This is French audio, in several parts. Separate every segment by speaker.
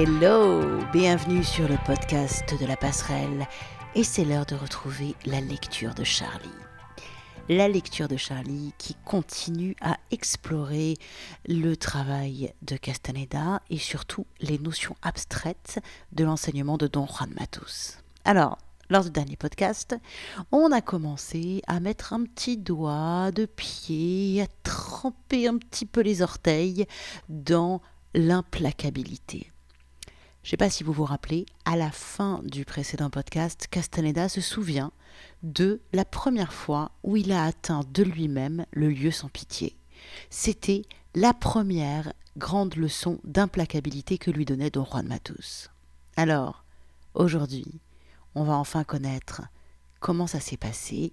Speaker 1: Hello, bienvenue sur le podcast de la passerelle et c'est l'heure de retrouver la lecture de Charlie. La lecture de Charlie qui continue à explorer le travail de Castaneda et surtout les notions abstraites de l'enseignement de Don Juan Matus. Alors, lors du dernier podcast, on a commencé à mettre un petit doigt de pied, à tremper un petit peu les orteils dans l'implacabilité. Je ne sais pas si vous vous rappelez, à la fin du précédent podcast, Castaneda se souvient de la première fois où il a atteint de lui-même le lieu sans pitié. C'était la première grande leçon d'implacabilité que lui donnait Don Juan Matus. Alors, aujourd'hui, on va enfin connaître comment ça s'est passé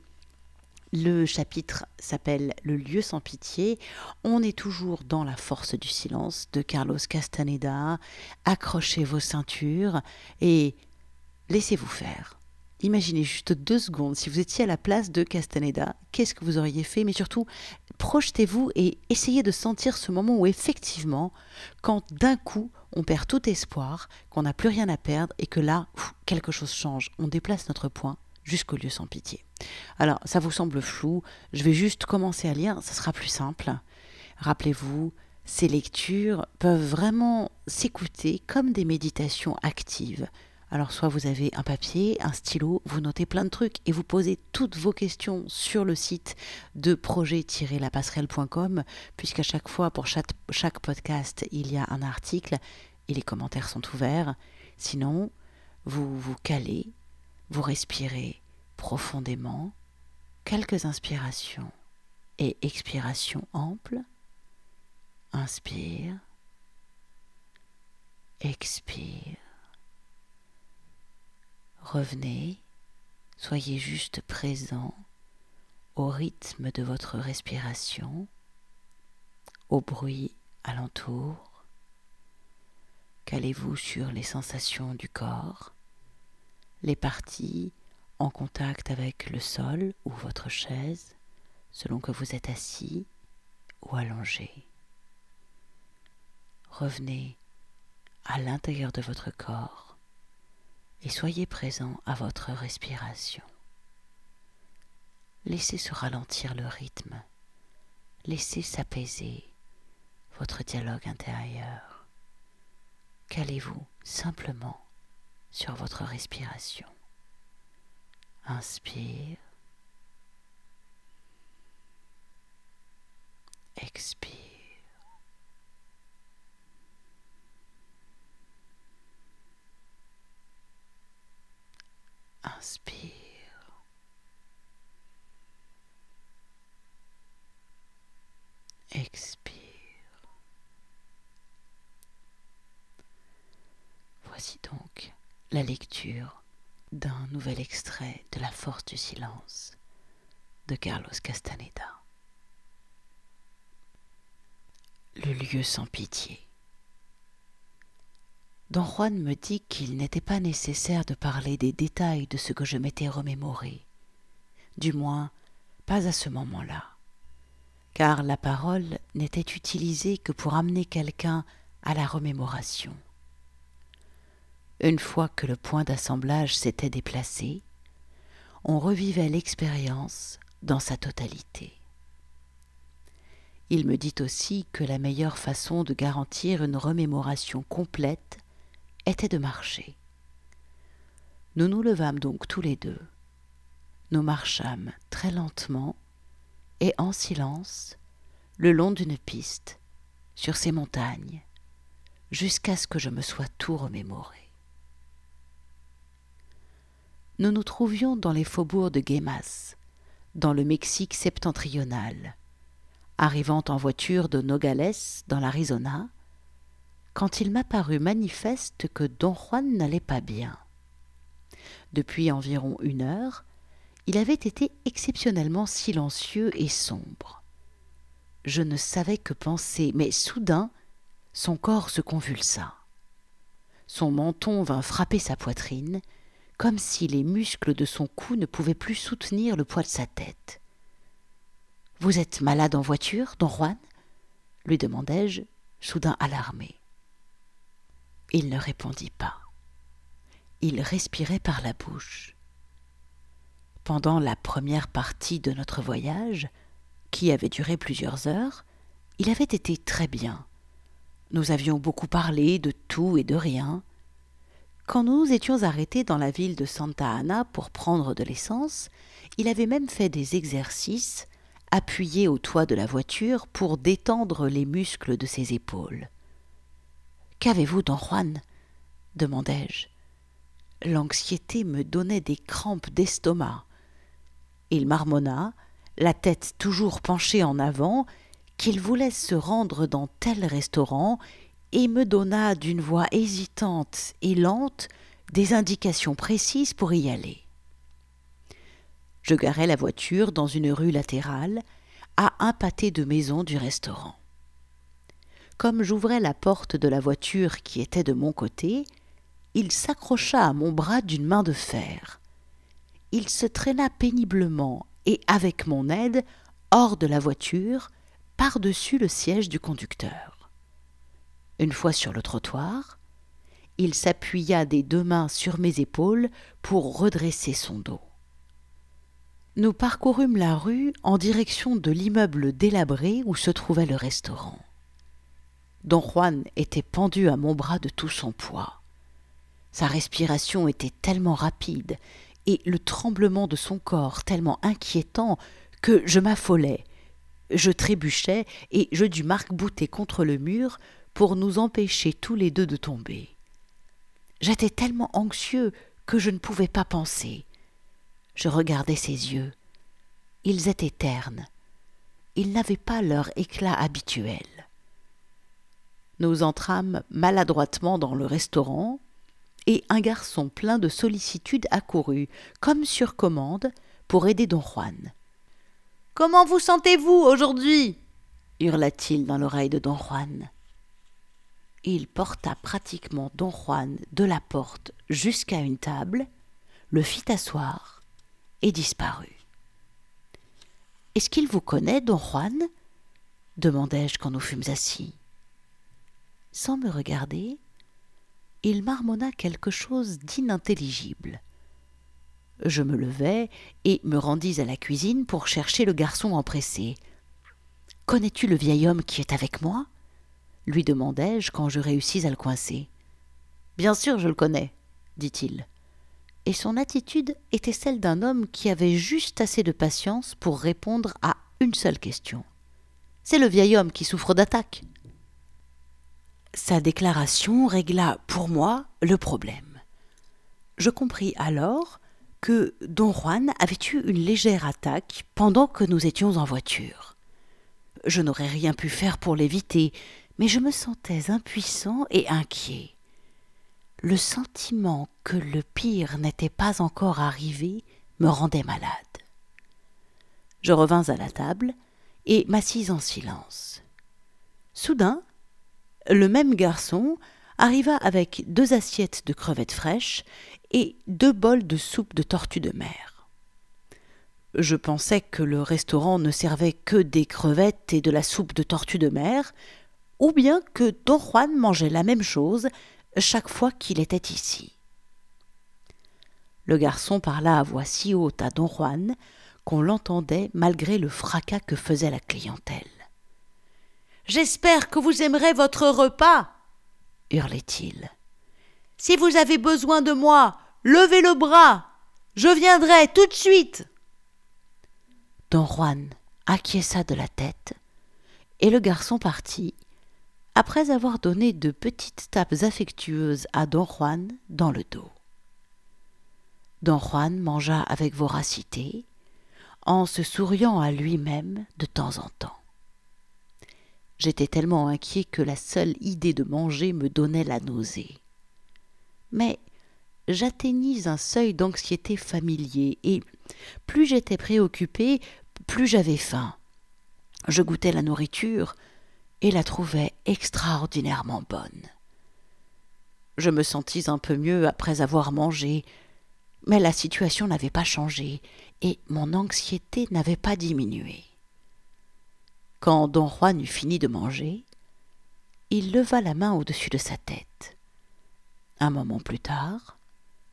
Speaker 1: le chapitre s'appelle Le lieu sans pitié. On est toujours dans la force du silence de Carlos Castaneda. Accrochez vos ceintures et laissez-vous faire. Imaginez juste deux secondes, si vous étiez à la place de Castaneda, qu'est-ce que vous auriez fait? Mais surtout, projetez-vous et essayez de sentir ce moment où effectivement, quand d'un coup, on perd tout espoir, qu'on n'a plus rien à perdre et que là, quelque chose change, on déplace notre point jusqu'au lieu sans pitié. Alors, ça vous semble flou, je vais juste commencer à lire, ça sera plus simple. Rappelez-vous, ces lectures peuvent vraiment s'écouter comme des méditations actives. Alors soit vous avez un papier, un stylo, vous notez plein de trucs et vous posez toutes vos questions sur le site de projet-lapasserelle.com puisqu'à chaque fois pour chaque, chaque podcast il y a un article et les commentaires sont ouverts. Sinon, vous vous calez vous respirez profondément, quelques inspirations et expirations amples. Inspire, expire. Revenez, soyez juste présent au rythme de votre respiration, au bruit alentour. Calez-vous sur les sensations du corps les parties en contact avec le sol ou votre chaise, selon que vous êtes assis ou allongé. Revenez à l'intérieur de votre corps et soyez présent à votre respiration. Laissez se ralentir le rythme, laissez s'apaiser votre dialogue intérieur. Calez-vous simplement sur votre respiration. Inspire. Expire. Inspire. Expire. Voici donc la lecture d'un nouvel extrait de La force du silence de Carlos Castaneda. Le lieu sans pitié. Don Juan me dit qu'il n'était pas nécessaire de parler des détails de ce que je m'étais remémoré, du moins pas à ce moment-là, car la parole n'était utilisée que pour amener quelqu'un à la remémoration. Une fois que le point d'assemblage s'était déplacé, on revivait l'expérience dans sa totalité. Il me dit aussi que la meilleure façon de garantir une remémoration complète était de marcher. Nous nous levâmes donc tous les deux. Nous marchâmes très lentement et en silence le long d'une piste, sur ces montagnes, jusqu'à ce que je me sois tout remémoré nous nous trouvions dans les faubourgs de Guémas, dans le Mexique septentrional, arrivant en voiture de Nogales, dans l'Arizona, quand il m'apparut manifeste que Don Juan n'allait pas bien. Depuis environ une heure, il avait été exceptionnellement silencieux et sombre. Je ne savais que penser, mais soudain, son corps se convulsa. Son menton vint frapper sa poitrine, comme si les muscles de son cou ne pouvaient plus soutenir le poids de sa tête. Vous êtes malade en voiture, don Juan? lui demandai-je, soudain alarmé. Il ne répondit pas. Il respirait par la bouche. Pendant la première partie de notre voyage, qui avait duré plusieurs heures, il avait été très bien. Nous avions beaucoup parlé de tout et de rien. Quand nous nous étions arrêtés dans la ville de Santa Ana pour prendre de l'essence, il avait même fait des exercices, appuyé au toit de la voiture pour détendre les muscles de ses épaules. Qu'avez-vous, don Juan? demandai-je. L'anxiété me donnait des crampes d'estomac. Il marmonna, la tête toujours penchée en avant, qu'il voulait se rendre dans tel restaurant et me donna d'une voix hésitante et lente des indications précises pour y aller. Je garai la voiture dans une rue latérale, à un pâté de maison du restaurant. Comme j'ouvrais la porte de la voiture qui était de mon côté, il s'accrocha à mon bras d'une main de fer. Il se traîna péniblement et avec mon aide hors de la voiture par-dessus le siège du conducteur. Une fois sur le trottoir, il s'appuya des deux mains sur mes épaules pour redresser son dos. Nous parcourûmes la rue en direction de l'immeuble délabré où se trouvait le restaurant. Don Juan était pendu à mon bras de tout son poids. Sa respiration était tellement rapide et le tremblement de son corps tellement inquiétant que je m'affolai je trébuchai et je dus marc-bouter contre le mur pour nous empêcher tous les deux de tomber. J'étais tellement anxieux que je ne pouvais pas penser. Je regardais ses yeux. Ils étaient ternes. Ils n'avaient pas leur éclat habituel. Nous entrâmes maladroitement dans le restaurant, et un garçon plein de sollicitude accourut, comme sur commande, pour aider don Juan. Comment vous sentez-vous aujourd'hui? hurla-t-il dans l'oreille de don Juan. Il porta pratiquement don Juan de la porte jusqu'à une table, le fit asseoir et disparut. Est-ce qu'il vous connaît, don Juan? demandai-je quand nous fûmes assis. Sans me regarder, il marmonna quelque chose d'inintelligible je me levai et me rendis à la cuisine pour chercher le garçon empressé. Connais-tu le vieil homme qui est avec moi? Lui demandai-je quand je réussis à le coincer. Bien sûr, je le connais, dit-il. Et son attitude était celle d'un homme qui avait juste assez de patience pour répondre à une seule question. C'est le vieil homme qui souffre d'attaque. Sa déclaration régla pour moi le problème. Je compris alors que Don Juan avait eu une légère attaque pendant que nous étions en voiture. Je n'aurais rien pu faire pour l'éviter, mais je me sentais impuissant et inquiet. Le sentiment que le pire n'était pas encore arrivé me rendait malade. Je revins à la table et m'assis en silence. Soudain, le même garçon arriva avec deux assiettes de crevettes fraîches et deux bols de soupe de tortue de mer. Je pensais que le restaurant ne servait que des crevettes et de la soupe de tortue de mer, ou bien que Don Juan mangeait la même chose chaque fois qu'il était ici. Le garçon parla à voix si haute à Don Juan qu'on l'entendait malgré le fracas que faisait la clientèle. J'espère que vous aimerez votre repas, hurlait-il. Si vous avez besoin de moi, levez le bras. Je viendrai tout de suite. Don Juan acquiesça de la tête, et le garçon partit, après avoir donné de petites tapes affectueuses à Don Juan dans le dos. Don Juan mangea avec voracité, en se souriant à lui-même de temps en temps. J'étais tellement inquiet que la seule idée de manger me donnait la nausée. Mais j'atteignis un seuil d'anxiété familier, et plus j'étais préoccupé, plus j'avais faim. Je goûtais la nourriture et la trouvais extraordinairement bonne. Je me sentis un peu mieux après avoir mangé, mais la situation n'avait pas changé et mon anxiété n'avait pas diminué. Quand don Juan eut fini de manger, il leva la main au-dessus de sa tête. Un moment plus tard,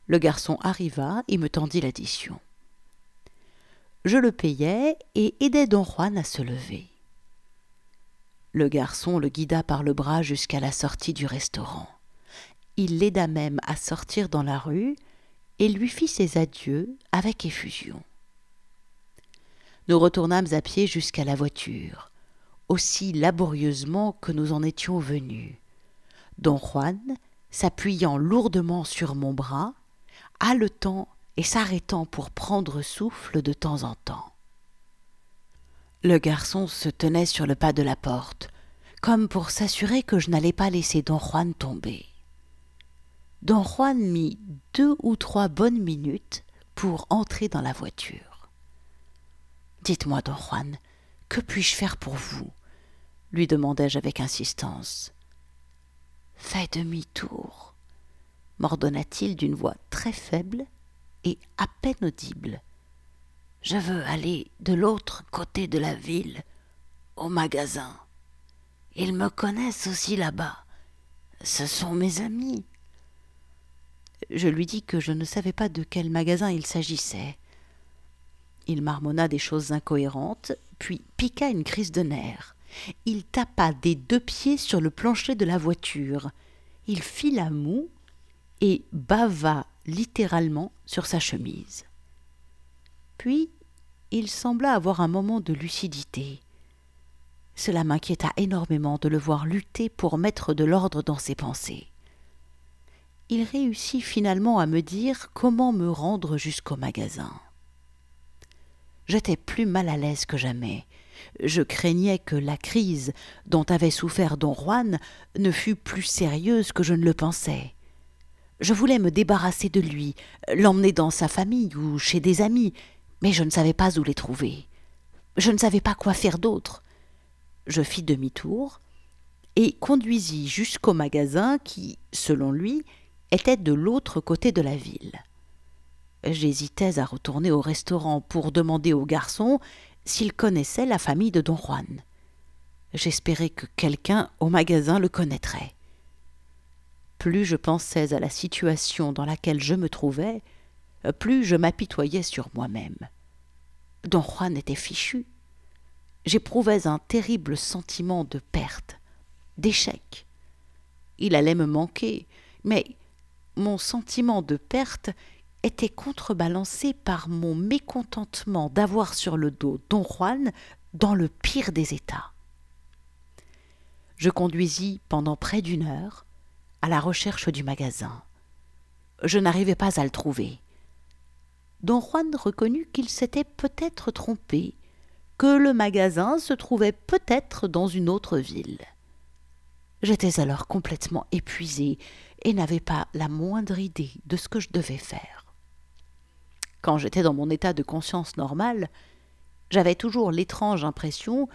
Speaker 1: le garçon arriva et me tendit l'addition. Je le payai et aidai don Juan à se lever. Le garçon le guida par le bras jusqu'à la sortie du restaurant. Il l'aida même à sortir dans la rue et lui fit ses adieux avec effusion. Nous retournâmes à pied jusqu'à la voiture, aussi laborieusement que nous en étions venus. Don Juan, s'appuyant lourdement sur mon bras, haletant et s'arrêtant pour prendre souffle de temps en temps. Le garçon se tenait sur le pas de la porte, comme pour s'assurer que je n'allais pas laisser don Juan tomber. Don Juan mit deux ou trois bonnes minutes pour entrer dans la voiture. Dites-moi, don Juan, que puis-je faire pour vous? lui demandai-je avec insistance. Fais demi-tour, m'ordonna-t-il d'une voix très faible et à peine audible. Je veux aller de l'autre côté de la ville, au magasin. Ils me connaissent aussi là-bas. Ce sont mes amis. Je lui dis que je ne savais pas de quel magasin il s'agissait. Il marmonna des choses incohérentes, puis piqua une crise de nerfs. Il tapa des deux pieds sur le plancher de la voiture. Il fit la moue et bava littéralement sur sa chemise. Puis il sembla avoir un moment de lucidité. Cela m'inquiéta énormément de le voir lutter pour mettre de l'ordre dans ses pensées. Il réussit finalement à me dire comment me rendre jusqu'au magasin. J'étais plus mal à l'aise que jamais. Je craignais que la crise dont avait souffert don Juan ne fût plus sérieuse que je ne le pensais. Je voulais me débarrasser de lui, l'emmener dans sa famille ou chez des amis, mais je ne savais pas où les trouver. Je ne savais pas quoi faire d'autre. Je fis demi-tour et conduisis jusqu'au magasin qui, selon lui, était de l'autre côté de la ville. J'hésitais à retourner au restaurant pour demander au garçon s'il connaissait la famille de don Juan. J'espérais que quelqu'un au magasin le connaîtrait. Plus je pensais à la situation dans laquelle je me trouvais, plus je m'apitoyais sur moi-même. Don Juan était fichu. J'éprouvais un terrible sentiment de perte, d'échec. Il allait me manquer, mais mon sentiment de perte était contrebalancé par mon mécontentement d'avoir sur le dos Don Juan dans le pire des états. Je conduisis pendant près d'une heure, à la recherche du magasin. Je n'arrivais pas à le trouver. Don Juan reconnut qu'il s'était peut-être trompé, que le magasin se trouvait peut-être dans une autre ville. J'étais alors complètement épuisé et n'avais pas la moindre idée de ce que je devais faire. Quand j'étais dans mon état de conscience normal, j'avais toujours l'étrange impression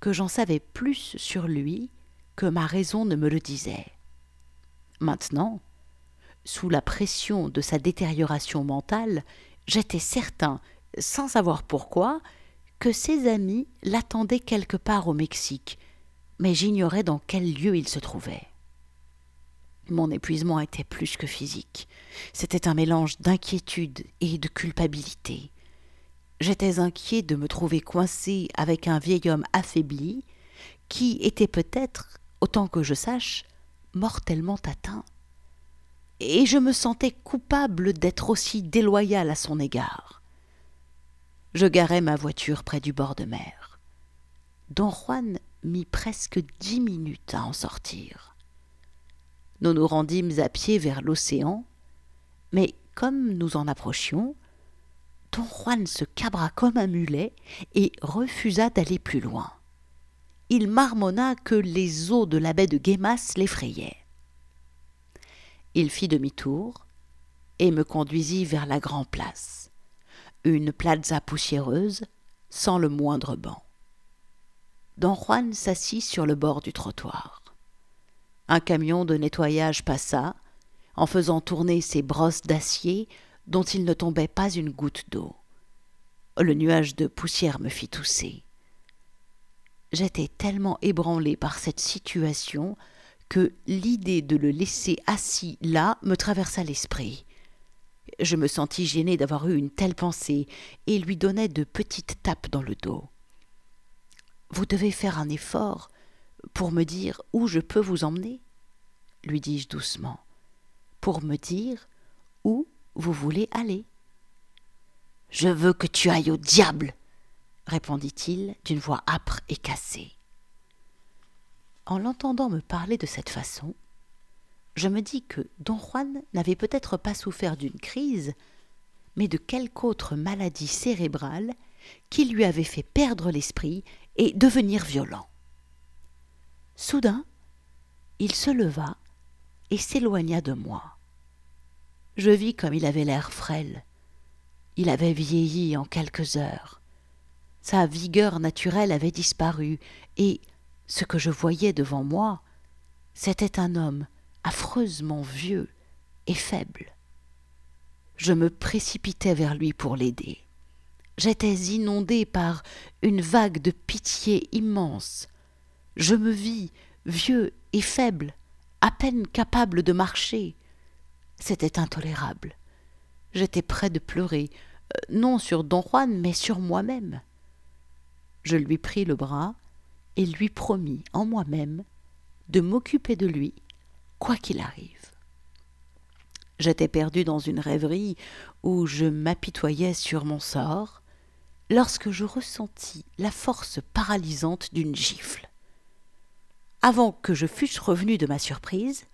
Speaker 1: que j'en savais plus sur lui que ma raison ne me le disait. Maintenant, sous la pression de sa détérioration mentale, j'étais certain, sans savoir pourquoi, que ses amis l'attendaient quelque part au Mexique, mais j'ignorais dans quel lieu il se trouvait. Mon épuisement était plus que physique. C'était un mélange d'inquiétude et de culpabilité. J'étais inquiet de me trouver coincé avec un vieil homme affaibli, qui était peut-être, autant que je sache, mortellement atteint. Et je me sentais coupable d'être aussi déloyal à son égard. Je garai ma voiture près du bord de mer. Don Juan mit presque dix minutes à en sortir. Nous nous rendîmes à pied vers l'océan, mais comme nous en approchions, Don Juan se cabra comme un mulet et refusa d'aller plus loin il marmonna que les eaux de la baie de Guémas l'effrayaient. Il fit demi-tour et me conduisit vers la grande place, une plaza poussiéreuse sans le moindre banc. Don Juan s'assit sur le bord du trottoir. Un camion de nettoyage passa, en faisant tourner ses brosses d'acier dont il ne tombait pas une goutte d'eau. Le nuage de poussière me fit tousser. J'étais tellement ébranlé par cette situation que l'idée de le laisser assis là me traversa l'esprit. Je me sentis gêné d'avoir eu une telle pensée et lui donnai de petites tapes dans le dos. Vous devez faire un effort pour me dire où je peux vous emmener, lui dis-je doucement, pour me dire où vous voulez aller. Je veux que tu ailles au diable, répondit-il d'une voix âpre et cassée. En l'entendant me parler de cette façon, je me dis que don Juan n'avait peut-être pas souffert d'une crise, mais de quelque autre maladie cérébrale qui lui avait fait perdre l'esprit et devenir violent. Soudain, il se leva et s'éloigna de moi. Je vis comme il avait l'air frêle. Il avait vieilli en quelques heures. Sa vigueur naturelle avait disparu, et ce que je voyais devant moi, c'était un homme affreusement vieux et faible. Je me précipitai vers lui pour l'aider. J'étais inondé par une vague de pitié immense. Je me vis vieux et faible, à peine capable de marcher. C'était intolérable. J'étais près de pleurer, euh, non sur don Juan, mais sur moi-même. Je lui pris le bras et lui promis en moi-même de m'occuper de lui, quoi qu'il arrive. J'étais perdu dans une rêverie où je m'apitoyais sur mon sort, lorsque je ressentis la force paralysante d'une gifle. Avant que je fusse revenu de ma surprise,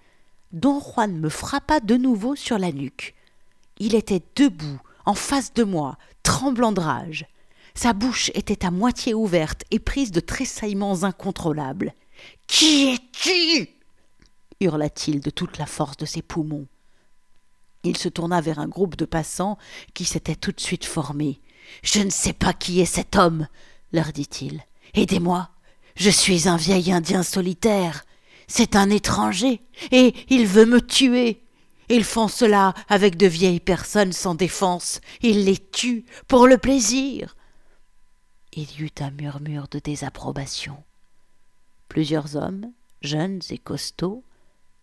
Speaker 1: Don Juan me frappa de nouveau sur la nuque. Il était debout, en face de moi, tremblant de rage. Sa bouche était à moitié ouverte et prise de tressaillements incontrôlables. Qui es-tu hurla-t-il de toute la force de ses poumons. Il se tourna vers un groupe de passants qui s'était tout de suite formé. Je ne sais pas qui est cet homme, leur dit-il. Aidez-moi. Je suis un vieil Indien solitaire. C'est un étranger, et il veut me tuer. Ils font cela avec de vieilles personnes sans défense. Ils les tuent pour le plaisir. Il y eut un murmure de désapprobation. Plusieurs hommes, jeunes et costauds,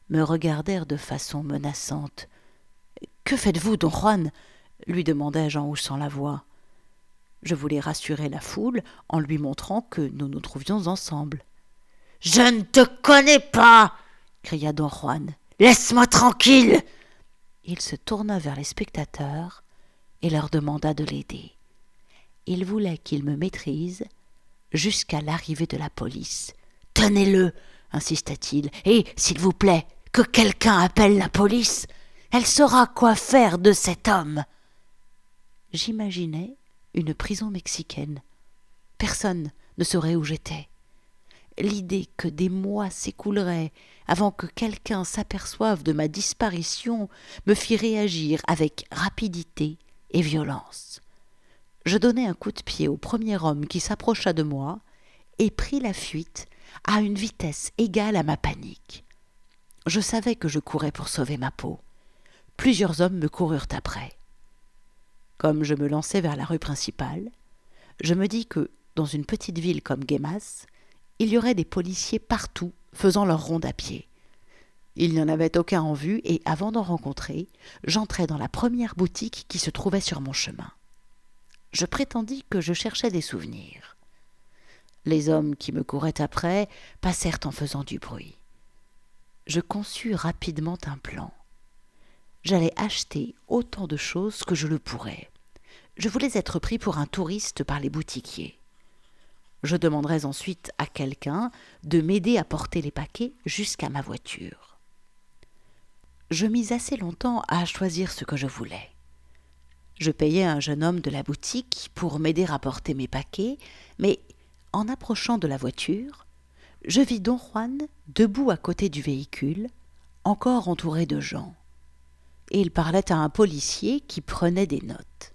Speaker 1: me regardèrent de façon menaçante. Que faites-vous, don Juan? lui demandai-je en haussant la voix. Je voulais rassurer la foule en lui montrant que nous nous trouvions ensemble. Je ne te connais pas cria don Juan. Laisse-moi tranquille Il se tourna vers les spectateurs et leur demanda de l'aider. Il voulait qu'il me maîtrise jusqu'à l'arrivée de la police. Tenez-le insista-t-il, et, s'il vous plaît, que quelqu'un appelle la police. Elle saura quoi faire de cet homme. J'imaginais une prison mexicaine. Personne ne saurait où j'étais. L'idée que des mois s'écouleraient avant que quelqu'un s'aperçoive de ma disparition me fit réagir avec rapidité et violence. Je donnai un coup de pied au premier homme qui s'approcha de moi et pris la fuite à une vitesse égale à ma panique. Je savais que je courais pour sauver ma peau. Plusieurs hommes me coururent après. Comme je me lançais vers la rue principale, je me dis que, dans une petite ville comme Guémas, il y aurait des policiers partout faisant leur ronde à pied. Il n'y en avait aucun en vue, et avant d'en rencontrer, j'entrai dans la première boutique qui se trouvait sur mon chemin. Je prétendis que je cherchais des souvenirs. Les hommes qui me couraient après passèrent en faisant du bruit. Je conçus rapidement un plan j'allais acheter autant de choses que je le pourrais. Je voulais être pris pour un touriste par les boutiquiers. Je demanderais ensuite à quelqu'un de m'aider à porter les paquets jusqu'à ma voiture. Je mis assez longtemps à choisir ce que je voulais. Je payais un jeune homme de la boutique pour m'aider à porter mes paquets, mais en approchant de la voiture, je vis don Juan debout à côté du véhicule, encore entouré de gens et il parlait à un policier qui prenait des notes.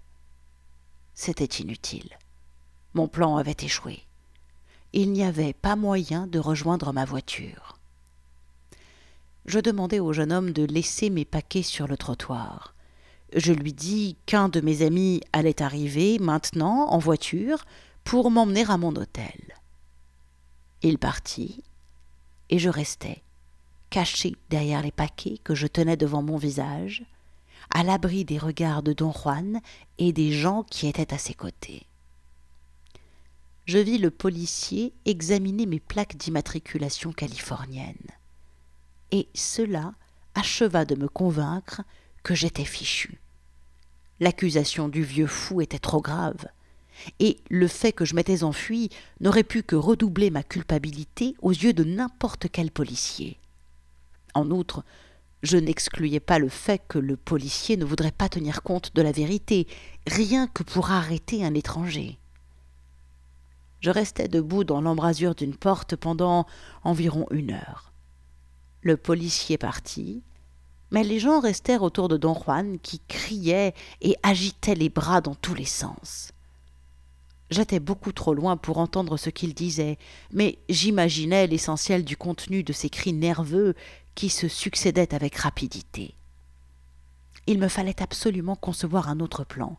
Speaker 1: C'était inutile. Mon plan avait échoué. Il n'y avait pas moyen de rejoindre ma voiture. Je demandai au jeune homme de laisser mes paquets sur le trottoir. Je lui dis qu'un de mes amis allait arriver maintenant en voiture pour m'emmener à mon hôtel. Il partit, et je restai, caché derrière les paquets que je tenais devant mon visage, à l'abri des regards de don Juan et des gens qui étaient à ses côtés. Je vis le policier examiner mes plaques d'immatriculation californienne. Et cela acheva de me convaincre que j'étais fichu. L'accusation du vieux fou était trop grave, et le fait que je m'étais enfui n'aurait pu que redoubler ma culpabilité aux yeux de n'importe quel policier. En outre, je n'excluais pas le fait que le policier ne voudrait pas tenir compte de la vérité, rien que pour arrêter un étranger. Je restais debout dans l'embrasure d'une porte pendant environ une heure. Le policier partit, mais les gens restèrent autour de don Juan qui criait et agitait les bras dans tous les sens. J'étais beaucoup trop loin pour entendre ce qu'il disait, mais j'imaginais l'essentiel du contenu de ces cris nerveux qui se succédaient avec rapidité. Il me fallait absolument concevoir un autre plan.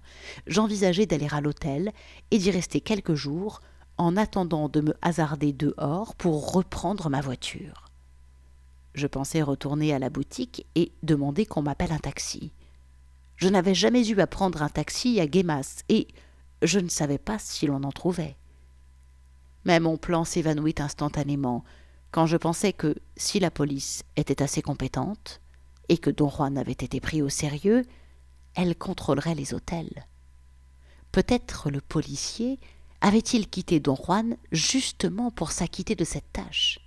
Speaker 1: J'envisageais d'aller à l'hôtel et d'y rester quelques jours en attendant de me hasarder dehors pour reprendre ma voiture. Je pensais retourner à la boutique et demander qu'on m'appelle un taxi. Je n'avais jamais eu à prendre un taxi à Guémas et je ne savais pas si l'on en trouvait. Mais mon plan s'évanouit instantanément quand je pensais que si la police était assez compétente et que Don Juan avait été pris au sérieux, elle contrôlerait les hôtels. Peut-être le policier avait-il quitté Don Juan justement pour s'acquitter de cette tâche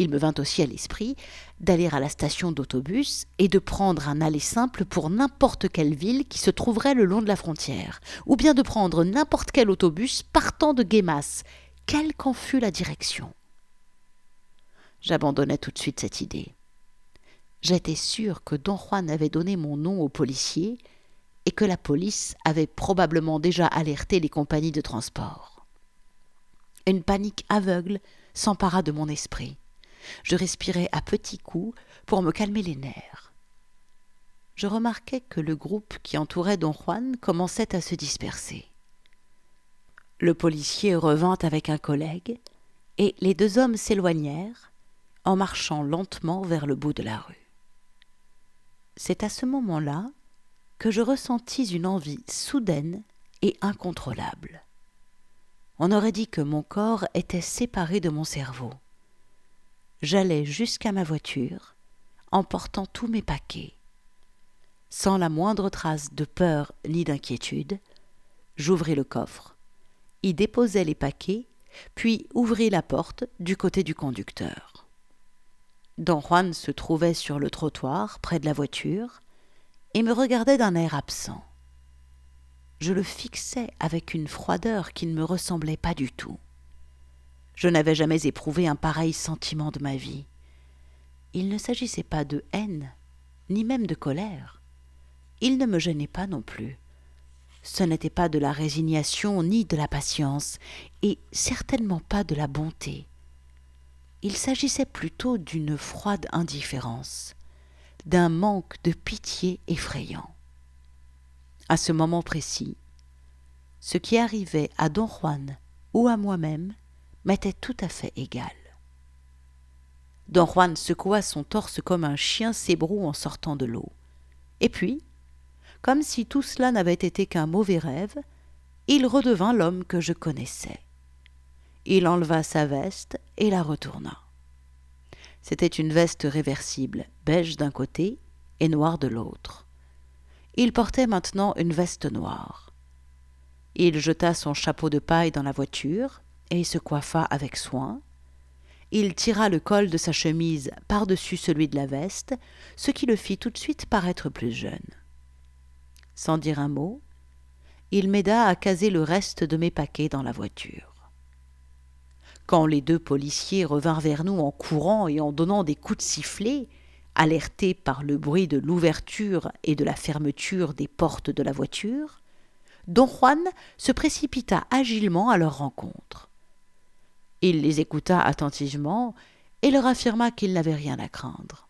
Speaker 1: Il me vint aussi à l'esprit d'aller à la station d'autobus et de prendre un aller simple pour n'importe quelle ville qui se trouverait le long de la frontière, ou bien de prendre n'importe quel autobus partant de Guémas, quelle qu'en fût la direction. J'abandonnai tout de suite cette idée. J'étais sûr que Don Juan avait donné mon nom au policier et que la police avait probablement déjà alerté les compagnies de transport. Une panique aveugle s'empara de mon esprit. Je respirais à petits coups pour me calmer les nerfs. Je remarquai que le groupe qui entourait don Juan commençait à se disperser. Le policier revint avec un collègue, et les deux hommes s'éloignèrent en marchant lentement vers le bout de la rue. C'est à ce moment-là que je ressentis une envie soudaine et incontrôlable. On aurait dit que mon corps était séparé de mon cerveau. J'allais jusqu'à ma voiture, emportant tous mes paquets. Sans la moindre trace de peur ni d'inquiétude, j'ouvris le coffre, y déposai les paquets, puis ouvris la porte du côté du conducteur. Don Juan se trouvait sur le trottoir près de la voiture, et me regardait d'un air absent. Je le fixais avec une froideur qui ne me ressemblait pas du tout. Je n'avais jamais éprouvé un pareil sentiment de ma vie. Il ne s'agissait pas de haine, ni même de colère. Il ne me gênait pas non plus. Ce n'était pas de la résignation ni de la patience, et certainement pas de la bonté. Il s'agissait plutôt d'une froide indifférence d'un manque de pitié effrayant. À ce moment précis, ce qui arrivait à don Juan ou à moi-même m'était tout à fait égal. Don Juan secoua son torse comme un chien s'ébroue en sortant de l'eau. Et puis, comme si tout cela n'avait été qu'un mauvais rêve, il redevint l'homme que je connaissais. Il enleva sa veste et la retourna. C'était une veste réversible, beige d'un côté et noire de l'autre. Il portait maintenant une veste noire. Il jeta son chapeau de paille dans la voiture et se coiffa avec soin. Il tira le col de sa chemise par-dessus celui de la veste, ce qui le fit tout de suite paraître plus jeune. Sans dire un mot, il m'aida à caser le reste de mes paquets dans la voiture. Quand les deux policiers revinrent vers nous en courant et en donnant des coups de sifflet, alertés par le bruit de l'ouverture et de la fermeture des portes de la voiture, don Juan se précipita agilement à leur rencontre. Il les écouta attentivement et leur affirma qu'il n'avait rien à craindre.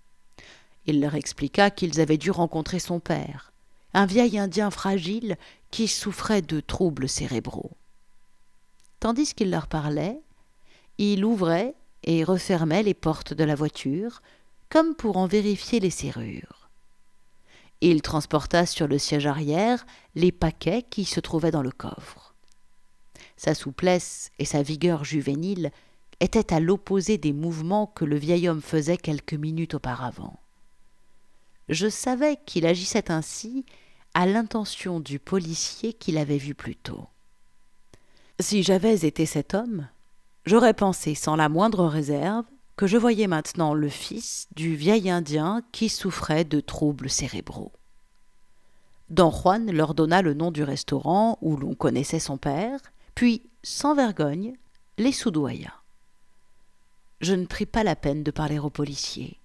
Speaker 1: Il leur expliqua qu'ils avaient dû rencontrer son père, un vieil Indien fragile qui souffrait de troubles cérébraux. Tandis qu'il leur parlait, il ouvrait et refermait les portes de la voiture, comme pour en vérifier les serrures. Il transporta sur le siège arrière les paquets qui se trouvaient dans le coffre. Sa souplesse et sa vigueur juvénile étaient à l'opposé des mouvements que le vieil homme faisait quelques minutes auparavant. Je savais qu'il agissait ainsi à l'intention du policier qu'il avait vu plus tôt. Si j'avais été cet homme, j'aurais pensé sans la moindre réserve que je voyais maintenant le fils du vieil Indien qui souffrait de troubles cérébraux. Don Juan leur donna le nom du restaurant où l'on connaissait son père, puis, sans vergogne, les soudoya. Je ne pris pas la peine de parler au policier.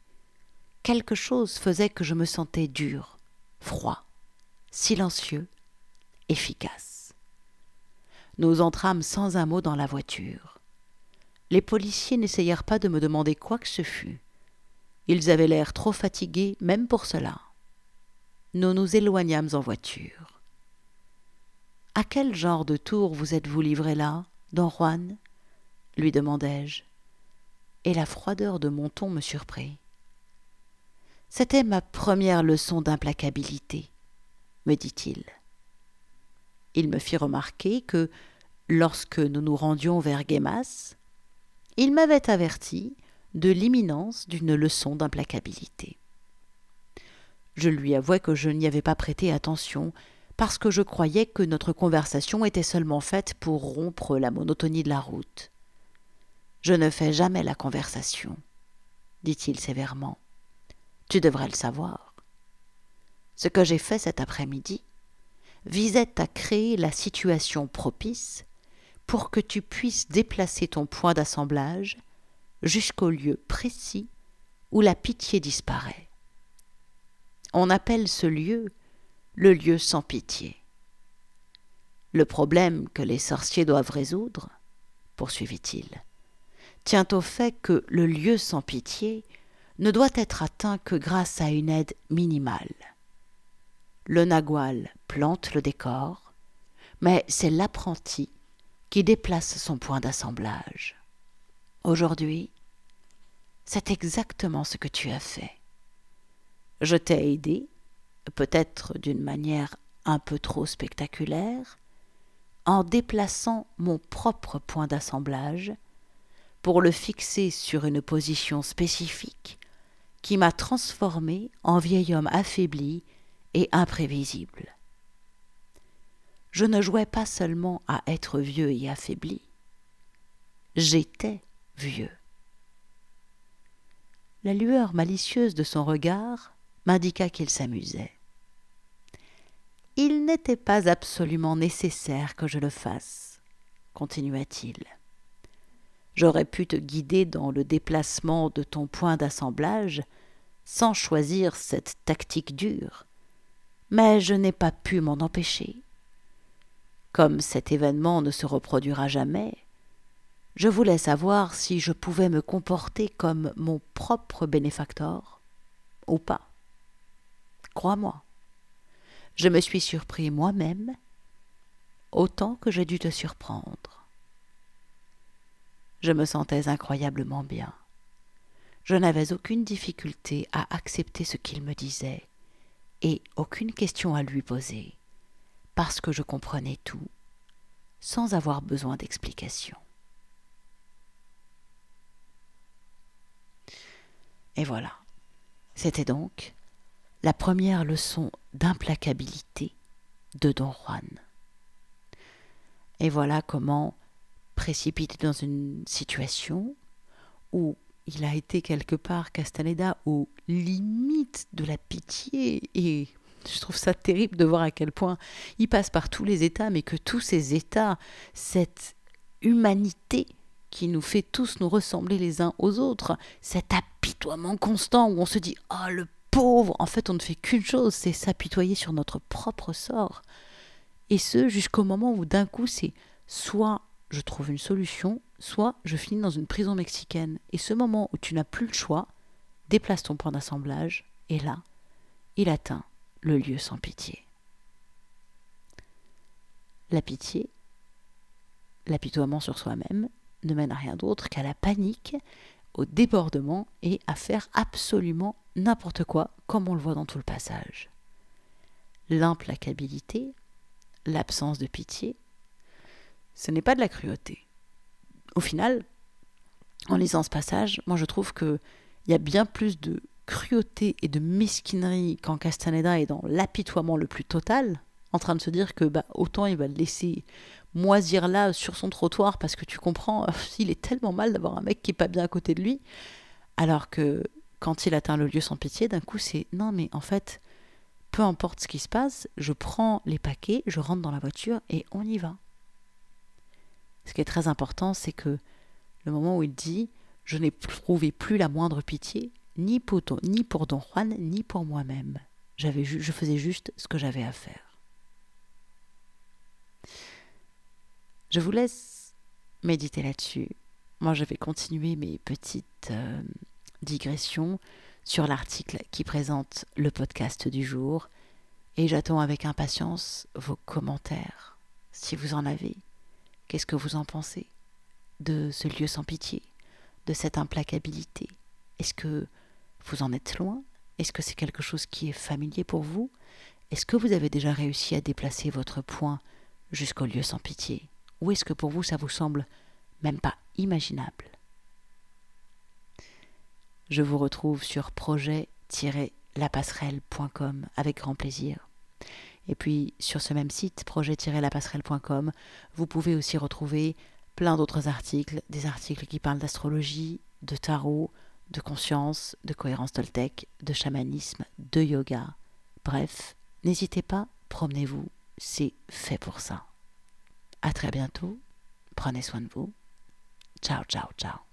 Speaker 1: Quelque chose faisait que je me sentais dur, froid, silencieux, efficace. Nous entrâmes sans un mot dans la voiture. Les policiers n'essayèrent pas de me demander quoi que ce fût. Ils avaient l'air trop fatigués même pour cela. Nous nous éloignâmes en voiture. À quel genre de tour vous êtes-vous livré là, don Juan? lui demandai-je et la froideur de mon ton me surprit. C'était ma première leçon d'implacabilité, me dit-il. Il me fit remarquer que, lorsque nous nous rendions vers Guémas, il m'avait averti de l'imminence d'une leçon d'implacabilité. Je lui avouai que je n'y avais pas prêté attention, parce que je croyais que notre conversation était seulement faite pour rompre la monotonie de la route. Je ne fais jamais la conversation, dit-il sévèrement. Tu devrais le savoir. Ce que j'ai fait cet après-midi visait à créer la situation propice pour que tu puisses déplacer ton point d'assemblage jusqu'au lieu précis où la pitié disparaît. On appelle ce lieu le lieu sans pitié. Le problème que les sorciers doivent résoudre, poursuivit-il, tient au fait que le lieu sans pitié ne doit être atteint que grâce à une aide minimale. Le nagual plante le décor, mais c'est l'apprenti qui déplace son point d'assemblage. Aujourd'hui, c'est exactement ce que tu as fait. Je t'ai aidé, peut-être d'une manière un peu trop spectaculaire, en déplaçant mon propre point d'assemblage pour le fixer sur une position spécifique qui m'a transformé en vieil homme affaibli et imprévisible. Je ne jouais pas seulement à être vieux et affaibli, j'étais vieux. La lueur malicieuse de son regard m'indiqua qu'il s'amusait. Il n'était pas absolument nécessaire que je le fasse, continua-t-il. J'aurais pu te guider dans le déplacement de ton point d'assemblage sans choisir cette tactique dure, mais je n'ai pas pu m'en empêcher. Comme cet événement ne se reproduira jamais, je voulais savoir si je pouvais me comporter comme mon propre bénéfacteur ou pas. Crois-moi, je me suis surpris moi-même autant que j'ai dû te surprendre je me sentais incroyablement bien. Je n'avais aucune difficulté à accepter ce qu'il me disait, et aucune question à lui poser, parce que je comprenais tout, sans avoir besoin d'explication. Et voilà, c'était donc la première leçon d'implacabilité de Don Juan. Et voilà comment précipité dans une situation où il a été quelque part, Castaneda, aux limites de la pitié et je trouve ça terrible de voir à quel point il passe par tous les états, mais que tous ces états, cette humanité qui nous fait tous nous ressembler les uns aux autres, cet apitoiement constant où on se dit Oh le pauvre En fait, on ne fait qu'une chose, c'est s'apitoyer sur notre propre sort. Et ce, jusqu'au moment où d'un coup, c'est soit je trouve une solution, soit je finis dans une prison mexicaine. Et ce moment où tu n'as plus le choix, déplace ton point d'assemblage, et là, il atteint le lieu sans pitié. La pitié, l'apitoiement sur soi-même, ne mène à rien d'autre qu'à la panique, au débordement et à faire absolument n'importe quoi, comme on le voit dans tout le passage. L'implacabilité, l'absence de pitié, ce n'est pas de la cruauté. Au final, en lisant ce passage, moi je trouve qu'il y a bien plus de cruauté et de mesquinerie quand Castaneda est dans l'apitoiement le plus total, en train de se dire que bah, autant il va le laisser moisir là sur son trottoir parce que tu comprends, il est tellement mal d'avoir un mec qui est pas bien à côté de lui, alors que quand il atteint le lieu sans pitié, d'un coup c'est non mais en fait, peu importe ce qui se passe, je prends les paquets, je rentre dans la voiture et on y va. Ce qui est très important, c'est que le moment où il dit Je n'éprouvais plus la moindre pitié, ni pour, ni pour Don Juan, ni pour moi-même. J'avais je faisais juste ce que j'avais à faire. Je vous laisse méditer là-dessus. Moi, je vais continuer mes petites euh, digressions sur l'article qui présente le podcast du jour. Et j'attends avec impatience vos commentaires, si vous en avez. Qu'est-ce que vous en pensez de ce lieu sans pitié, de cette implacabilité? Est-ce que vous en êtes loin? Est-ce que c'est quelque chose qui est familier pour vous? Est-ce que vous avez déjà réussi à déplacer votre point jusqu'au lieu sans pitié? Ou est-ce que pour vous ça vous semble même pas imaginable? Je vous retrouve sur projet-lapasserelle.com avec grand plaisir. Et puis sur ce même site, projet-lapasserelle.com, vous pouvez aussi retrouver plein d'autres articles, des articles qui parlent d'astrologie, de tarot, de conscience, de cohérence toltec, de chamanisme, de yoga. Bref, n'hésitez pas, promenez-vous, c'est fait pour ça. À très bientôt, prenez soin de vous. Ciao, ciao, ciao.